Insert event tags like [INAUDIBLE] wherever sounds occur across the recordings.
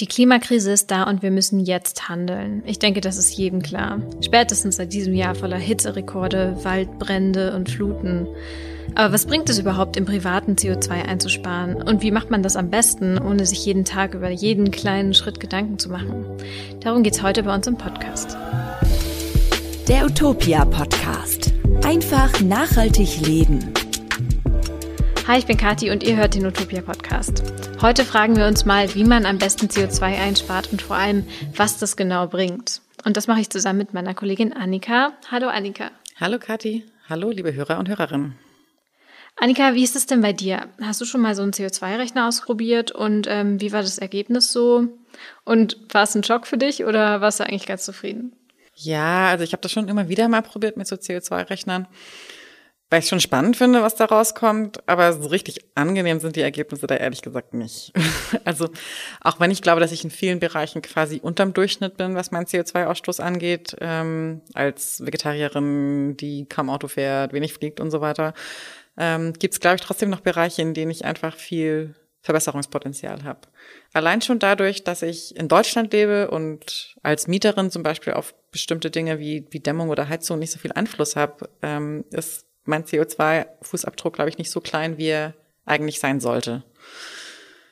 Die Klimakrise ist da und wir müssen jetzt handeln. Ich denke, das ist jedem klar. Spätestens seit diesem Jahr voller Hitzerekorde, Waldbrände und Fluten. Aber was bringt es überhaupt, im privaten CO2 einzusparen? Und wie macht man das am besten, ohne sich jeden Tag über jeden kleinen Schritt Gedanken zu machen? Darum geht's heute bei uns im Podcast. Der Utopia Podcast. Einfach nachhaltig leben. Hi, ich bin Kathi und ihr hört den Utopia Podcast. Heute fragen wir uns mal, wie man am besten CO2 einspart und vor allem, was das genau bringt. Und das mache ich zusammen mit meiner Kollegin Annika. Hallo Annika. Hallo Kathi. Hallo liebe Hörer und Hörerinnen. Annika, wie ist es denn bei dir? Hast du schon mal so einen CO2-Rechner ausprobiert und ähm, wie war das Ergebnis so? Und war es ein Schock für dich oder warst du eigentlich ganz zufrieden? Ja, also ich habe das schon immer wieder mal probiert mit so CO2-Rechnern weil ich schon spannend finde, was da rauskommt, aber so richtig angenehm sind die Ergebnisse da ehrlich gesagt nicht. [LAUGHS] also auch wenn ich glaube, dass ich in vielen Bereichen quasi unterm Durchschnitt bin, was meinen CO2-Ausstoß angeht, ähm, als Vegetarierin, die kaum Auto fährt, wenig fliegt und so weiter, ähm, gibt es, glaube ich, trotzdem noch Bereiche, in denen ich einfach viel Verbesserungspotenzial habe. Allein schon dadurch, dass ich in Deutschland lebe und als Mieterin zum Beispiel auf bestimmte Dinge wie, wie Dämmung oder Heizung nicht so viel Einfluss habe, ähm, ist mein CO2-Fußabdruck, glaube ich, nicht so klein, wie er eigentlich sein sollte.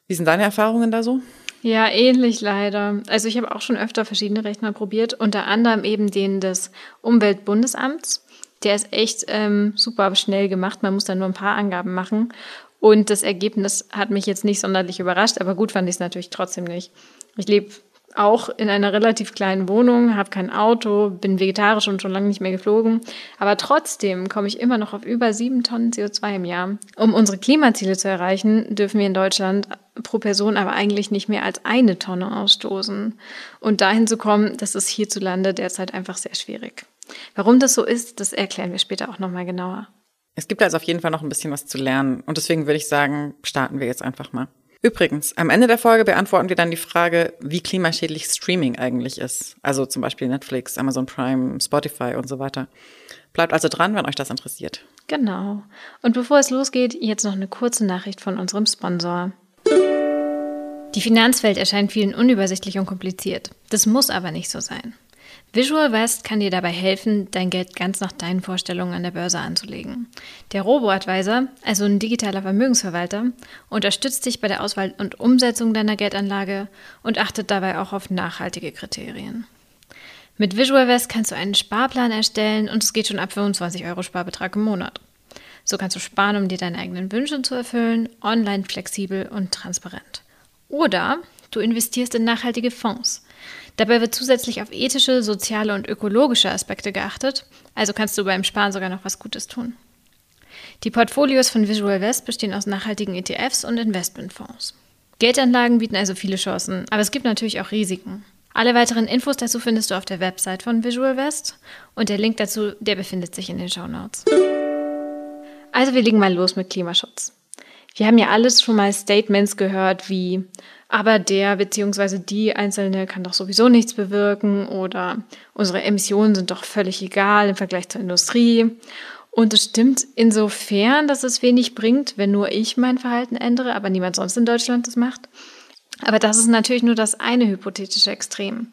Wie sind deine Erfahrungen da so? Ja, ähnlich leider. Also ich habe auch schon öfter verschiedene Rechner probiert, unter anderem eben den des Umweltbundesamts. Der ist echt ähm, super schnell gemacht. Man muss da nur ein paar Angaben machen. Und das Ergebnis hat mich jetzt nicht sonderlich überrascht, aber gut fand ich es natürlich trotzdem nicht. Ich lebe auch in einer relativ kleinen Wohnung, habe kein Auto, bin vegetarisch und schon lange nicht mehr geflogen. Aber trotzdem komme ich immer noch auf über sieben Tonnen CO2 im Jahr. Um unsere Klimaziele zu erreichen, dürfen wir in Deutschland pro Person aber eigentlich nicht mehr als eine Tonne ausstoßen. Und dahin zu kommen, das ist hierzulande derzeit einfach sehr schwierig. Warum das so ist, das erklären wir später auch nochmal genauer. Es gibt also auf jeden Fall noch ein bisschen was zu lernen. Und deswegen würde ich sagen, starten wir jetzt einfach mal. Übrigens, am Ende der Folge beantworten wir dann die Frage, wie klimaschädlich Streaming eigentlich ist. Also zum Beispiel Netflix, Amazon Prime, Spotify und so weiter. Bleibt also dran, wenn euch das interessiert. Genau. Und bevor es losgeht, jetzt noch eine kurze Nachricht von unserem Sponsor. Die Finanzwelt erscheint vielen unübersichtlich und kompliziert. Das muss aber nicht so sein. Visual West kann dir dabei helfen, dein Geld ganz nach deinen Vorstellungen an der Börse anzulegen. Der Robo-Advisor, also ein digitaler Vermögensverwalter, unterstützt dich bei der Auswahl und Umsetzung deiner Geldanlage und achtet dabei auch auf nachhaltige Kriterien. Mit Visual West kannst du einen Sparplan erstellen und es geht schon ab 25 Euro Sparbetrag im Monat. So kannst du sparen, um dir deine eigenen Wünsche zu erfüllen, online flexibel und transparent. Oder du investierst in nachhaltige Fonds. Dabei wird zusätzlich auf ethische, soziale und ökologische Aspekte geachtet, also kannst du beim Sparen sogar noch was Gutes tun. Die Portfolios von Visual West bestehen aus nachhaltigen ETFs und Investmentfonds. Geldanlagen bieten also viele Chancen, aber es gibt natürlich auch Risiken. Alle weiteren Infos dazu findest du auf der Website von Visual West und der Link dazu, der befindet sich in den Show Notes. Also wir legen mal los mit Klimaschutz. Wir haben ja alles schon mal Statements gehört wie aber der bzw. die Einzelne kann doch sowieso nichts bewirken oder unsere Emissionen sind doch völlig egal im Vergleich zur Industrie. Und es stimmt insofern, dass es wenig bringt, wenn nur ich mein Verhalten ändere, aber niemand sonst in Deutschland das macht. Aber das ist natürlich nur das eine hypothetische Extrem.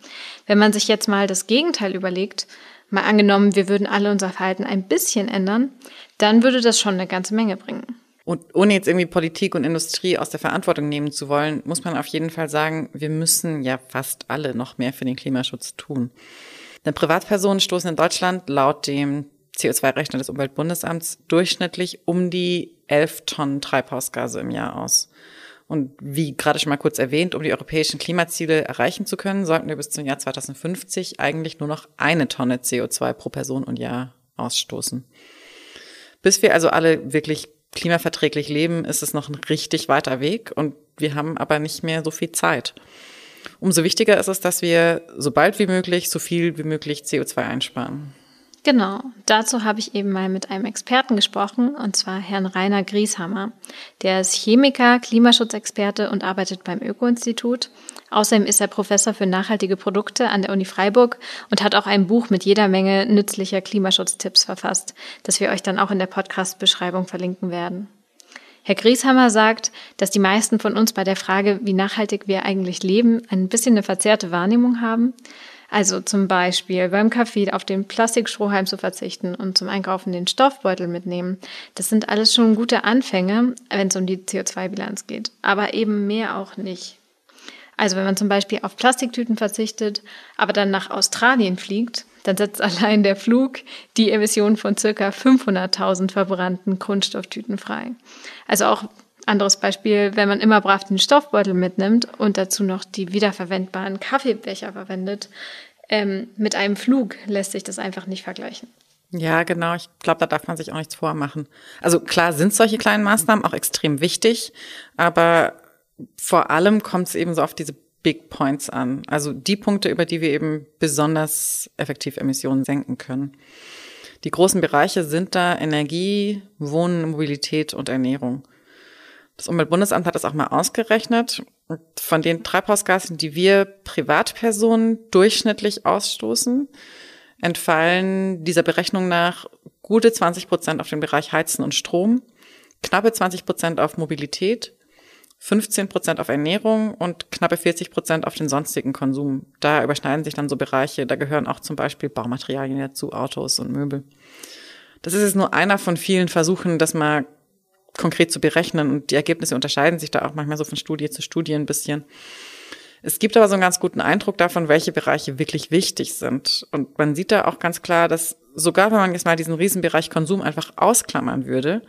Wenn man sich jetzt mal das Gegenteil überlegt, mal angenommen, wir würden alle unser Verhalten ein bisschen ändern, dann würde das schon eine ganze Menge bringen. Und ohne jetzt irgendwie Politik und Industrie aus der Verantwortung nehmen zu wollen, muss man auf jeden Fall sagen, wir müssen ja fast alle noch mehr für den Klimaschutz tun. Denn Privatpersonen stoßen in Deutschland laut dem CO2-Rechner des Umweltbundesamts durchschnittlich um die 11 Tonnen Treibhausgase im Jahr aus. Und wie gerade schon mal kurz erwähnt, um die europäischen Klimaziele erreichen zu können, sollten wir bis zum Jahr 2050 eigentlich nur noch eine Tonne CO2 pro Person und Jahr ausstoßen. Bis wir also alle wirklich klimaverträglich leben, ist es noch ein richtig weiter Weg und wir haben aber nicht mehr so viel Zeit. Umso wichtiger ist es, dass wir so bald wie möglich, so viel wie möglich CO2 einsparen. Genau, dazu habe ich eben mal mit einem Experten gesprochen, und zwar Herrn Rainer Grieshammer. Der ist Chemiker, Klimaschutzexperte und arbeitet beim Öko-Institut. Außerdem ist er Professor für nachhaltige Produkte an der Uni Freiburg und hat auch ein Buch mit jeder Menge nützlicher Klimaschutztipps verfasst, das wir euch dann auch in der Podcast-Beschreibung verlinken werden. Herr Grieshammer sagt, dass die meisten von uns bei der Frage, wie nachhaltig wir eigentlich leben, ein bisschen eine verzerrte Wahrnehmung haben. Also zum Beispiel beim Kaffee auf den Plastikstrohhalm zu verzichten und zum Einkaufen den Stoffbeutel mitnehmen. Das sind alles schon gute Anfänge, wenn es um die CO2-Bilanz geht. Aber eben mehr auch nicht. Also wenn man zum Beispiel auf Plastiktüten verzichtet, aber dann nach Australien fliegt, dann setzt [LAUGHS] allein der Flug die Emissionen von circa 500.000 verbrannten Kunststofftüten frei. Also auch anderes Beispiel, wenn man immer brav den Stoffbeutel mitnimmt und dazu noch die wiederverwendbaren Kaffeebecher verwendet, ähm, mit einem Flug lässt sich das einfach nicht vergleichen. Ja, genau. Ich glaube, da darf man sich auch nichts vormachen. Also klar sind solche kleinen Maßnahmen auch extrem wichtig, aber vor allem kommt es eben so auf diese Big Points an. Also die Punkte, über die wir eben besonders effektiv Emissionen senken können. Die großen Bereiche sind da Energie, Wohnen, Mobilität und Ernährung. Das Umweltbundesamt hat das auch mal ausgerechnet. Von den Treibhausgasen, die wir Privatpersonen durchschnittlich ausstoßen, entfallen dieser Berechnung nach gute 20 Prozent auf den Bereich Heizen und Strom, knappe 20 Prozent auf Mobilität 15 Prozent auf Ernährung und knappe 40 Prozent auf den sonstigen Konsum. Da überschneiden sich dann so Bereiche. Da gehören auch zum Beispiel Baumaterialien dazu, Autos und Möbel. Das ist jetzt nur einer von vielen Versuchen, das mal konkret zu berechnen. Und die Ergebnisse unterscheiden sich da auch manchmal so von Studie zu Studie ein bisschen. Es gibt aber so einen ganz guten Eindruck davon, welche Bereiche wirklich wichtig sind. Und man sieht da auch ganz klar, dass sogar wenn man jetzt mal diesen Riesenbereich Konsum einfach ausklammern würde,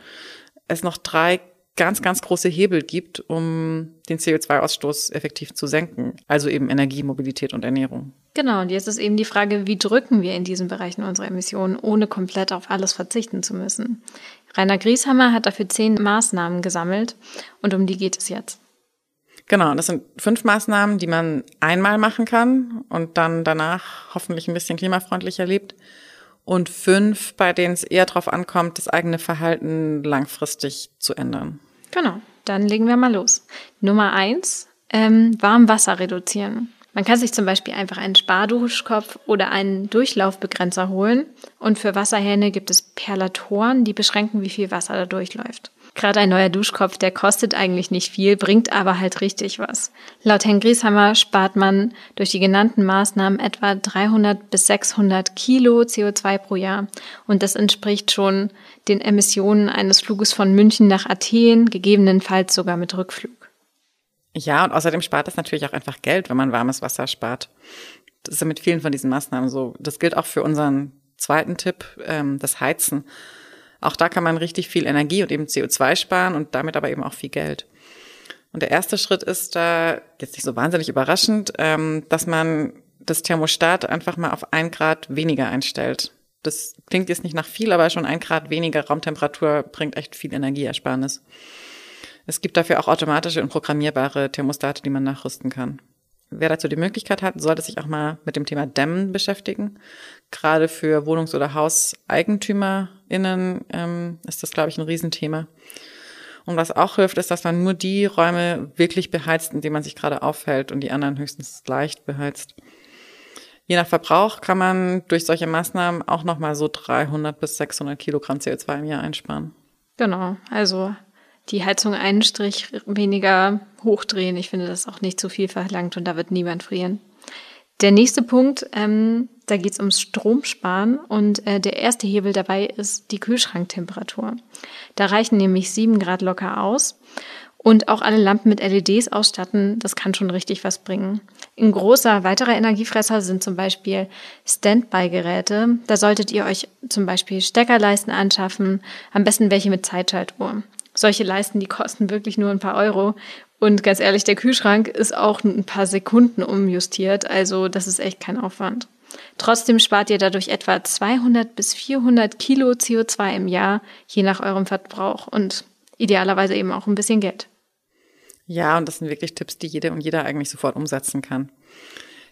es noch drei ganz, ganz große Hebel gibt, um den CO2-Ausstoß effektiv zu senken. Also eben Energie, Mobilität und Ernährung. Genau, und jetzt ist eben die Frage, wie drücken wir in diesen Bereichen unsere Emissionen, ohne komplett auf alles verzichten zu müssen. Rainer Grieshammer hat dafür zehn Maßnahmen gesammelt und um die geht es jetzt. Genau, das sind fünf Maßnahmen, die man einmal machen kann und dann danach hoffentlich ein bisschen klimafreundlicher lebt und fünf, bei denen es eher darauf ankommt, das eigene Verhalten langfristig zu ändern. Genau, dann legen wir mal los. Nummer eins, ähm, Warmwasser reduzieren. Man kann sich zum Beispiel einfach einen Sparduschkopf oder einen Durchlaufbegrenzer holen und für Wasserhähne gibt es Perlatoren, die beschränken, wie viel Wasser da durchläuft. Gerade ein neuer Duschkopf, der kostet eigentlich nicht viel, bringt aber halt richtig was. Laut Herrn Grieshammer spart man durch die genannten Maßnahmen etwa 300 bis 600 Kilo CO2 pro Jahr. Und das entspricht schon den Emissionen eines Fluges von München nach Athen, gegebenenfalls sogar mit Rückflug. Ja, und außerdem spart es natürlich auch einfach Geld, wenn man warmes Wasser spart. Das ist ja mit vielen von diesen Maßnahmen so. Das gilt auch für unseren zweiten Tipp, ähm, das Heizen. Auch da kann man richtig viel Energie und eben CO2 sparen und damit aber eben auch viel Geld. Und der erste Schritt ist da, jetzt nicht so wahnsinnig überraschend, ähm, dass man das Thermostat einfach mal auf ein Grad weniger einstellt. Das klingt jetzt nicht nach viel, aber schon ein Grad weniger Raumtemperatur bringt echt viel Energieersparnis. Es gibt dafür auch automatische und programmierbare Thermostate, die man nachrüsten kann. Wer dazu die Möglichkeit hat, sollte sich auch mal mit dem Thema Dämmen beschäftigen. Gerade für Wohnungs- oder HauseigentümerInnen ähm, ist das, glaube ich, ein Riesenthema. Und was auch hilft, ist, dass man nur die Räume wirklich beheizt, in denen man sich gerade aufhält und die anderen höchstens leicht beheizt. Je nach Verbrauch kann man durch solche Maßnahmen auch nochmal so 300 bis 600 Kilogramm CO2 im Jahr einsparen. Genau, also die Heizung einen Strich weniger hochdrehen. Ich finde das auch nicht zu viel verlangt und da wird niemand frieren. Der nächste Punkt, ähm, da geht es ums Stromsparen und äh, der erste Hebel dabei ist die Kühlschranktemperatur. Da reichen nämlich sieben Grad locker aus und auch alle Lampen mit LEDs ausstatten, das kann schon richtig was bringen. Ein großer weiterer Energiefresser sind zum Beispiel Standby-Geräte. Da solltet ihr euch zum Beispiel Steckerleisten anschaffen, am besten welche mit Zeitschaltuhr solche Leisten, die kosten wirklich nur ein paar Euro. Und ganz ehrlich, der Kühlschrank ist auch ein paar Sekunden umjustiert. Also das ist echt kein Aufwand. Trotzdem spart ihr dadurch etwa 200 bis 400 Kilo CO2 im Jahr, je nach eurem Verbrauch und idealerweise eben auch ein bisschen Geld. Ja, und das sind wirklich Tipps, die jede und jeder eigentlich sofort umsetzen kann.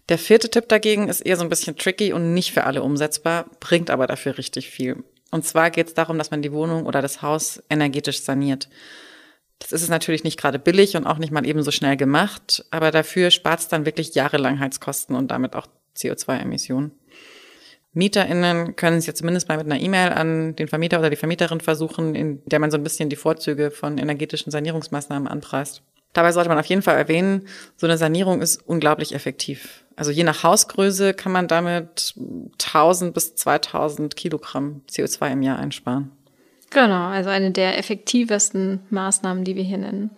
Der vierte Tipp dagegen ist eher so ein bisschen tricky und nicht für alle umsetzbar, bringt aber dafür richtig viel. Und zwar geht es darum, dass man die Wohnung oder das Haus energetisch saniert. Das ist es natürlich nicht gerade billig und auch nicht mal ebenso schnell gemacht, aber dafür spart es dann wirklich jahrelang Heizkosten und damit auch CO2-Emissionen. MieterInnen können es jetzt zumindest mal mit einer E-Mail an den Vermieter oder die Vermieterin versuchen, in der man so ein bisschen die Vorzüge von energetischen Sanierungsmaßnahmen anpreist. Dabei sollte man auf jeden Fall erwähnen, so eine Sanierung ist unglaublich effektiv. Also je nach Hausgröße kann man damit 1000 bis 2000 Kilogramm CO2 im Jahr einsparen. Genau, also eine der effektivsten Maßnahmen, die wir hier nennen.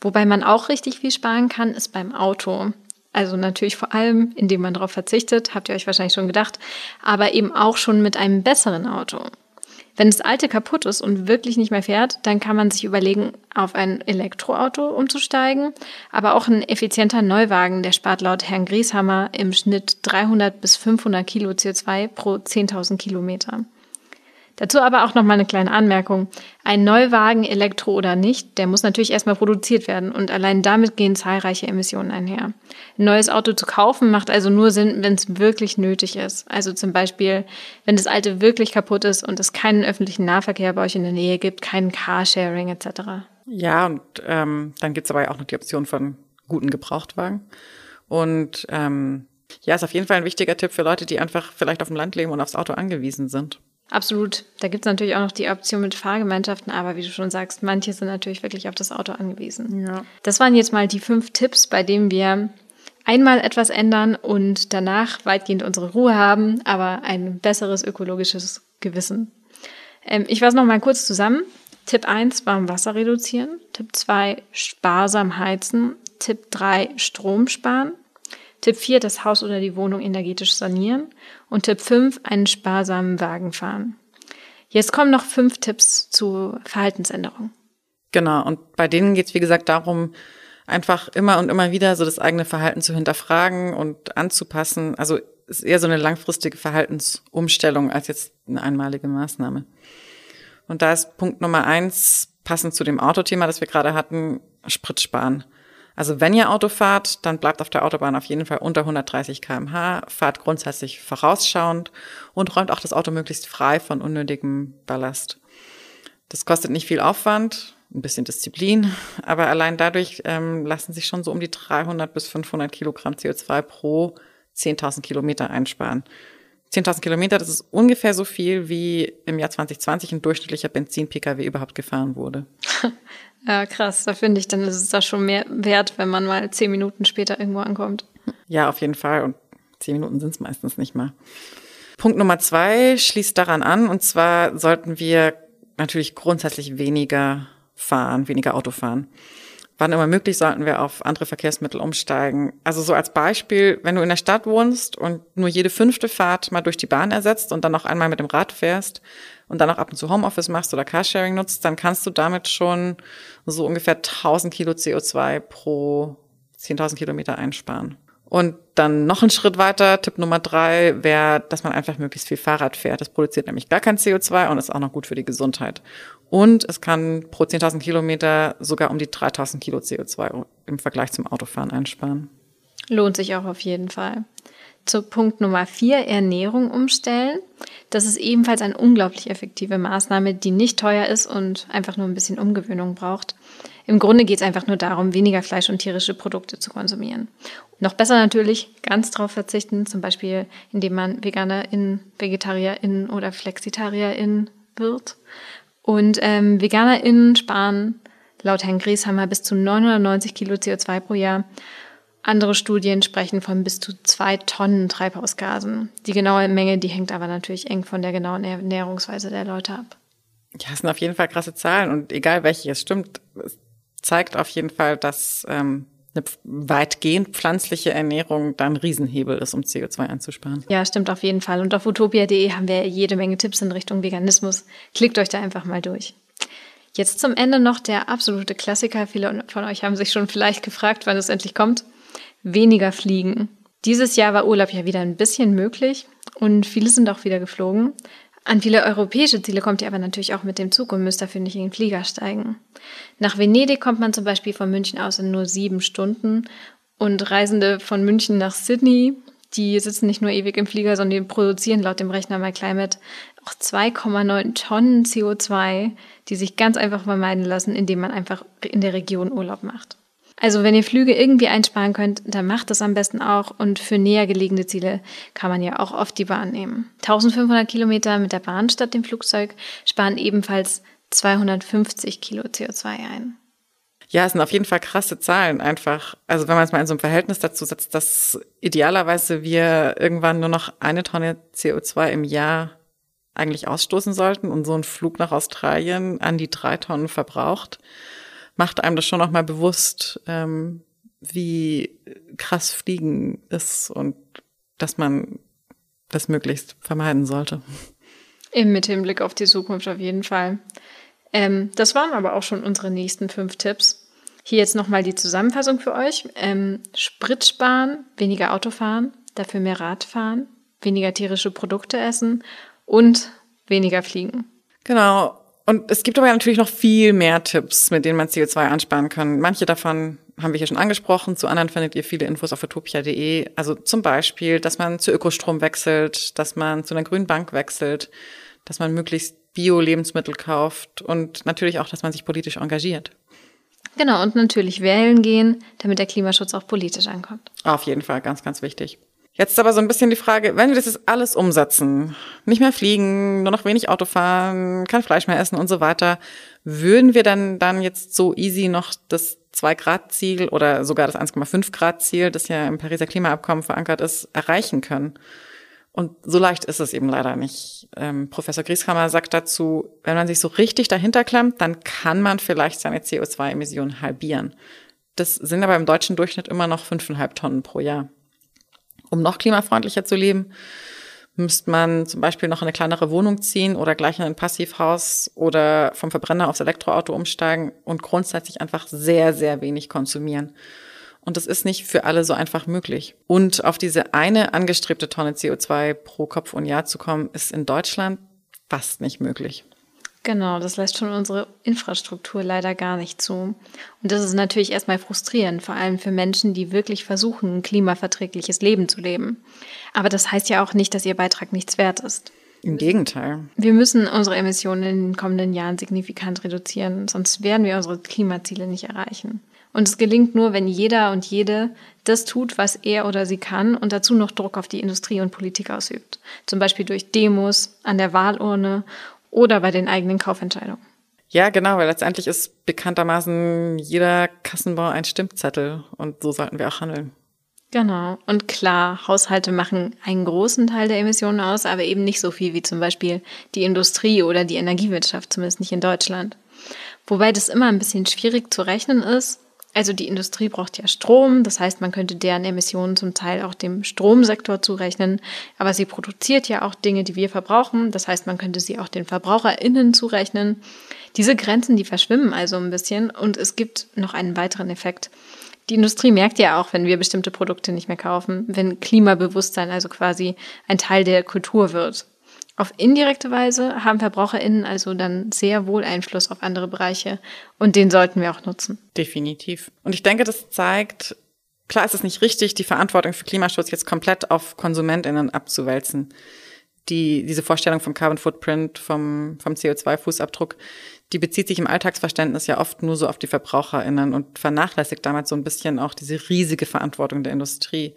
Wobei man auch richtig viel sparen kann, ist beim Auto. Also natürlich vor allem, indem man darauf verzichtet, habt ihr euch wahrscheinlich schon gedacht, aber eben auch schon mit einem besseren Auto. Wenn das alte kaputt ist und wirklich nicht mehr fährt, dann kann man sich überlegen, auf ein Elektroauto umzusteigen. Aber auch ein effizienter Neuwagen, der spart laut Herrn Grieshammer im Schnitt 300 bis 500 Kilo CO2 pro 10.000 Kilometer. Dazu aber auch noch mal eine kleine Anmerkung. Ein Neuwagen, Elektro oder nicht, der muss natürlich erstmal produziert werden und allein damit gehen zahlreiche Emissionen einher. Ein neues Auto zu kaufen macht also nur Sinn, wenn es wirklich nötig ist. Also zum Beispiel, wenn das alte wirklich kaputt ist und es keinen öffentlichen Nahverkehr bei euch in der Nähe gibt, keinen Carsharing etc. Ja, und ähm, dann gibt's aber ja auch noch die Option von guten Gebrauchtwagen. Und ähm, ja, ist auf jeden Fall ein wichtiger Tipp für Leute, die einfach vielleicht auf dem Land leben und aufs Auto angewiesen sind. Absolut. Da gibt es natürlich auch noch die Option mit Fahrgemeinschaften, aber wie du schon sagst, manche sind natürlich wirklich auf das Auto angewiesen. Ja. Das waren jetzt mal die fünf Tipps, bei denen wir einmal etwas ändern und danach weitgehend unsere Ruhe haben, aber ein besseres ökologisches Gewissen. Ähm, ich fasse noch mal kurz zusammen. Tipp 1, warm Wasser reduzieren. Tipp 2, sparsam heizen. Tipp 3, Strom sparen. Tipp 4, das Haus oder die Wohnung energetisch sanieren. Und Tipp 5, einen sparsamen Wagen fahren. Jetzt kommen noch fünf Tipps zu Verhaltensänderung. Genau, und bei denen geht es, wie gesagt, darum, einfach immer und immer wieder so das eigene Verhalten zu hinterfragen und anzupassen. Also ist eher so eine langfristige Verhaltensumstellung als jetzt eine einmalige Maßnahme. Und da ist Punkt Nummer eins, passend zu dem Autothema, das wir gerade hatten, Sprit sparen. Also wenn ihr Auto fahrt, dann bleibt auf der Autobahn auf jeden Fall unter 130 kmh, fahrt grundsätzlich vorausschauend und räumt auch das Auto möglichst frei von unnötigem Ballast. Das kostet nicht viel Aufwand, ein bisschen Disziplin, [LAUGHS] aber allein dadurch ähm, lassen sich schon so um die 300 bis 500 Kilogramm CO2 pro 10.000 Kilometer einsparen. 10.000 Kilometer, das ist ungefähr so viel, wie im Jahr 2020 ein durchschnittlicher Benzin-Pkw überhaupt gefahren wurde. [LAUGHS] Ja, krass. Da finde ich, dann ist es da schon mehr wert, wenn man mal zehn Minuten später irgendwo ankommt. Ja, auf jeden Fall. Und zehn Minuten sind es meistens nicht mal. Punkt Nummer zwei schließt daran an. Und zwar sollten wir natürlich grundsätzlich weniger fahren, weniger Auto fahren. Wann immer möglich, sollten wir auf andere Verkehrsmittel umsteigen. Also so als Beispiel, wenn du in der Stadt wohnst und nur jede fünfte Fahrt mal durch die Bahn ersetzt und dann noch einmal mit dem Rad fährst und dann auch ab und zu Homeoffice machst oder Carsharing nutzt, dann kannst du damit schon so ungefähr 1000 Kilo CO2 pro 10.000 Kilometer einsparen. Und dann noch einen Schritt weiter, Tipp Nummer drei wäre, dass man einfach möglichst viel Fahrrad fährt. Das produziert nämlich gar kein CO2 und ist auch noch gut für die Gesundheit. Und es kann pro 10.000 Kilometer sogar um die 3.000 Kilo CO2 im Vergleich zum Autofahren einsparen. Lohnt sich auch auf jeden Fall. Zu Punkt Nummer vier, Ernährung umstellen. Das ist ebenfalls eine unglaublich effektive Maßnahme, die nicht teuer ist und einfach nur ein bisschen Umgewöhnung braucht. Im Grunde geht es einfach nur darum, weniger Fleisch und tierische Produkte zu konsumieren. Noch besser natürlich ganz darauf verzichten, zum Beispiel indem man VeganerInnen, VegetarierInnen oder FlexitarierInnen wird. Und ähm, VeganerInnen sparen laut Herrn Grieshammer bis zu 990 Kilo CO2 pro Jahr. Andere Studien sprechen von bis zu zwei Tonnen Treibhausgasen. Die genaue Menge, die hängt aber natürlich eng von der genauen Ernährungsweise der Leute ab. Ja, es sind auf jeden Fall krasse Zahlen und egal welche es stimmt, es zeigt auf jeden Fall, dass ähm, eine weitgehend pflanzliche Ernährung dann Riesenhebel ist, um CO2 einzusparen. Ja, stimmt auf jeden Fall. Und auf utopia.de haben wir jede Menge Tipps in Richtung Veganismus. Klickt euch da einfach mal durch. Jetzt zum Ende noch der absolute Klassiker. Viele von euch haben sich schon vielleicht gefragt, wann es endlich kommt. Weniger fliegen. Dieses Jahr war Urlaub ja wieder ein bisschen möglich und viele sind auch wieder geflogen. An viele europäische Ziele kommt ihr aber natürlich auch mit dem Zug und müsst dafür nicht in den Flieger steigen. Nach Venedig kommt man zum Beispiel von München aus in nur sieben Stunden und Reisende von München nach Sydney, die sitzen nicht nur ewig im Flieger, sondern die produzieren laut dem Rechner MyClimate auch 2,9 Tonnen CO2, die sich ganz einfach vermeiden lassen, indem man einfach in der Region Urlaub macht. Also wenn ihr Flüge irgendwie einsparen könnt, dann macht das am besten auch. Und für näher gelegene Ziele kann man ja auch oft die Bahn nehmen. 1500 Kilometer mit der Bahn statt dem Flugzeug sparen ebenfalls 250 Kilo CO2 ein. Ja, es sind auf jeden Fall krasse Zahlen einfach. Also wenn man es mal in so einem Verhältnis dazu setzt, dass idealerweise wir irgendwann nur noch eine Tonne CO2 im Jahr eigentlich ausstoßen sollten und so ein Flug nach Australien an die drei Tonnen verbraucht, macht einem das schon nochmal bewusst, ähm, wie krass Fliegen ist und dass man das möglichst vermeiden sollte. Eben mit Hinblick auf die Zukunft auf jeden Fall. Ähm, das waren aber auch schon unsere nächsten fünf Tipps. Hier jetzt nochmal die Zusammenfassung für euch. Ähm, Sprit sparen, weniger Auto fahren, dafür mehr Rad fahren, weniger tierische Produkte essen und weniger fliegen. Genau. Und es gibt aber natürlich noch viel mehr Tipps, mit denen man CO2 ansparen kann. Manche davon haben wir hier schon angesprochen. Zu anderen findet ihr viele Infos auf utopia.de. Also zum Beispiel, dass man zu Ökostrom wechselt, dass man zu einer grünen Bank wechselt, dass man möglichst Bio-Lebensmittel kauft und natürlich auch, dass man sich politisch engagiert. Genau, und natürlich wählen gehen, damit der Klimaschutz auch politisch ankommt. Auf jeden Fall, ganz, ganz wichtig. Jetzt aber so ein bisschen die Frage, wenn wir das jetzt alles umsetzen, nicht mehr fliegen, nur noch wenig Auto fahren, kein Fleisch mehr essen und so weiter, würden wir dann, dann jetzt so easy noch das 2-Grad-Ziel oder sogar das 1,5-Grad-Ziel, das ja im Pariser Klimaabkommen verankert ist, erreichen können? Und so leicht ist es eben leider nicht. Ähm, Professor Grieshammer sagt dazu, wenn man sich so richtig dahinter klemmt, dann kann man vielleicht seine CO2-Emissionen halbieren. Das sind aber im deutschen Durchschnitt immer noch fünfeinhalb Tonnen pro Jahr. Um noch klimafreundlicher zu leben, müsste man zum Beispiel noch eine kleinere Wohnung ziehen oder gleich in ein Passivhaus oder vom Verbrenner aufs Elektroauto umsteigen und grundsätzlich einfach sehr, sehr wenig konsumieren. Und das ist nicht für alle so einfach möglich. Und auf diese eine angestrebte Tonne CO2 pro Kopf und Jahr zu kommen, ist in Deutschland fast nicht möglich. Genau, das lässt schon unsere Infrastruktur leider gar nicht zu. Und das ist natürlich erstmal frustrierend, vor allem für Menschen, die wirklich versuchen, ein klimaverträgliches Leben zu leben. Aber das heißt ja auch nicht, dass ihr Beitrag nichts wert ist. Im Gegenteil. Wir müssen unsere Emissionen in den kommenden Jahren signifikant reduzieren, sonst werden wir unsere Klimaziele nicht erreichen. Und es gelingt nur, wenn jeder und jede das tut, was er oder sie kann und dazu noch Druck auf die Industrie und Politik ausübt. Zum Beispiel durch Demos, an der Wahlurne oder bei den eigenen Kaufentscheidungen. Ja, genau, weil letztendlich ist bekanntermaßen jeder Kassenbau ein Stimmzettel und so sollten wir auch handeln. Genau. Und klar, Haushalte machen einen großen Teil der Emissionen aus, aber eben nicht so viel wie zum Beispiel die Industrie oder die Energiewirtschaft, zumindest nicht in Deutschland. Wobei das immer ein bisschen schwierig zu rechnen ist, also die Industrie braucht ja Strom, das heißt, man könnte deren Emissionen zum Teil auch dem Stromsektor zurechnen, aber sie produziert ja auch Dinge, die wir verbrauchen, das heißt, man könnte sie auch den Verbraucherinnen zurechnen. Diese Grenzen, die verschwimmen also ein bisschen und es gibt noch einen weiteren Effekt. Die Industrie merkt ja auch, wenn wir bestimmte Produkte nicht mehr kaufen, wenn Klimabewusstsein also quasi ein Teil der Kultur wird. Auf indirekte Weise haben VerbraucherInnen also dann sehr wohl Einfluss auf andere Bereiche und den sollten wir auch nutzen. Definitiv. Und ich denke, das zeigt, klar ist es nicht richtig, die Verantwortung für Klimaschutz jetzt komplett auf KonsumentInnen abzuwälzen. Die, diese Vorstellung vom Carbon Footprint, vom, vom CO2-Fußabdruck, die bezieht sich im Alltagsverständnis ja oft nur so auf die VerbraucherInnen und vernachlässigt damit so ein bisschen auch diese riesige Verantwortung der Industrie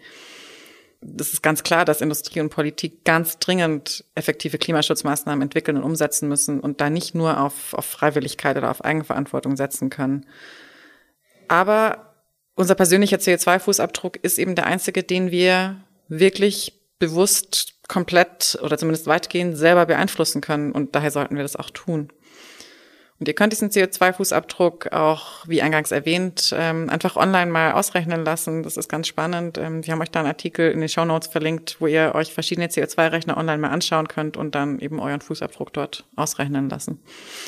das ist ganz klar, dass Industrie und Politik ganz dringend effektive Klimaschutzmaßnahmen entwickeln und umsetzen müssen und da nicht nur auf, auf Freiwilligkeit oder auf Eigenverantwortung setzen können. Aber unser persönlicher CO2-Fußabdruck ist eben der einzige, den wir wirklich bewusst komplett oder zumindest weitgehend selber beeinflussen können. Und daher sollten wir das auch tun. Und ihr könnt diesen CO2-Fußabdruck auch, wie eingangs erwähnt, ähm, einfach online mal ausrechnen lassen. Das ist ganz spannend. Ähm, wir haben euch da einen Artikel in den Show Notes verlinkt, wo ihr euch verschiedene CO2-Rechner online mal anschauen könnt und dann eben euren Fußabdruck dort ausrechnen lassen.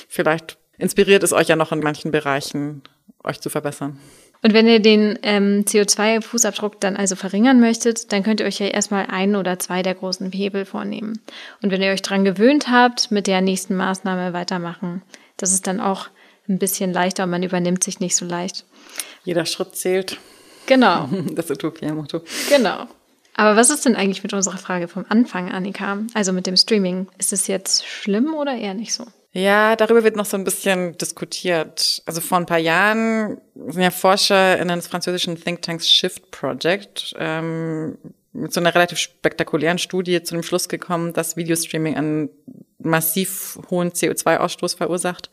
Vielleicht inspiriert es euch ja noch in manchen Bereichen, euch zu verbessern. Und wenn ihr den ähm, CO2-Fußabdruck dann also verringern möchtet, dann könnt ihr euch ja erstmal ein oder zwei der großen Hebel vornehmen. Und wenn ihr euch dran gewöhnt habt, mit der nächsten Maßnahme weitermachen. Das ist dann auch ein bisschen leichter und man übernimmt sich nicht so leicht. Jeder Schritt zählt. Genau. [LAUGHS] Das Utopia-Motto. Genau. Aber was ist denn eigentlich mit unserer Frage vom Anfang, Annika? Also mit dem Streaming. Ist es jetzt schlimm oder eher nicht so? Ja, darüber wird noch so ein bisschen diskutiert. Also vor ein paar Jahren sind ja Forscher in des französischen Thinktanks Shift Project ähm, mit so einer relativ spektakulären Studie zu dem Schluss gekommen, dass Videostreaming einen massiv hohen CO2-Ausstoß verursacht.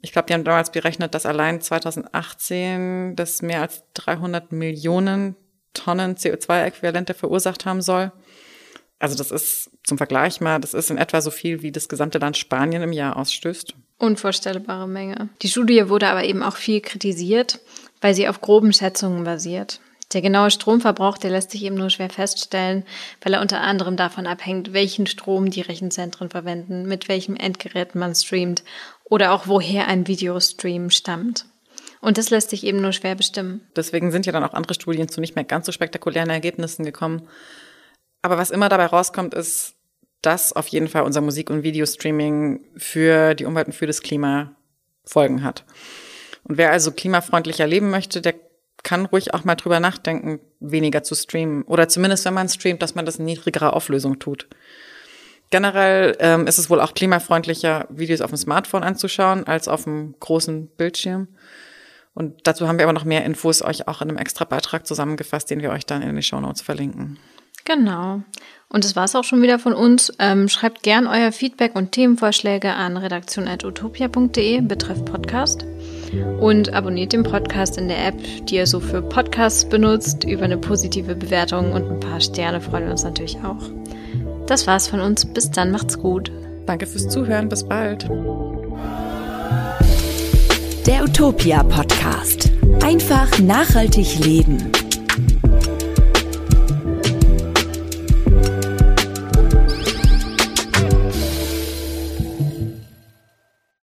Ich glaube, die haben damals berechnet, dass allein 2018 das mehr als 300 Millionen Tonnen CO2-Äquivalente verursacht haben soll. Also das ist zum Vergleich mal, das ist in etwa so viel, wie das gesamte Land Spanien im Jahr ausstößt. Unvorstellbare Menge. Die Studie wurde aber eben auch viel kritisiert, weil sie auf groben Schätzungen basiert. Der genaue Stromverbrauch, der lässt sich eben nur schwer feststellen, weil er unter anderem davon abhängt, welchen Strom die Rechenzentren verwenden, mit welchem Endgerät man streamt oder auch woher ein Videostream stammt. Und das lässt sich eben nur schwer bestimmen. Deswegen sind ja dann auch andere Studien zu nicht mehr ganz so spektakulären Ergebnissen gekommen. Aber was immer dabei rauskommt, ist, dass auf jeden Fall unser Musik- und Videostreaming für die Umwelt und für das Klima Folgen hat. Und wer also klimafreundlicher leben möchte, der kann ruhig auch mal drüber nachdenken, weniger zu streamen. Oder zumindest, wenn man streamt, dass man das in niedrigerer Auflösung tut. Generell ähm, ist es wohl auch klimafreundlicher, Videos auf dem Smartphone anzuschauen, als auf dem großen Bildschirm. Und dazu haben wir aber noch mehr Infos euch auch in einem extra Beitrag zusammengefasst, den wir euch dann in den Show Notes verlinken. Genau. Und das war's auch schon wieder von uns. Ähm, schreibt gern euer Feedback und Themenvorschläge an redaktion.utopia.de betreff Podcast. Und abonniert den Podcast in der App, die ihr so für Podcasts benutzt. Über eine positive Bewertung und ein paar Sterne freuen wir uns natürlich auch. Das war's von uns. Bis dann, macht's gut. Danke fürs Zuhören. Bis bald. Der Utopia Podcast. Einfach nachhaltig leben.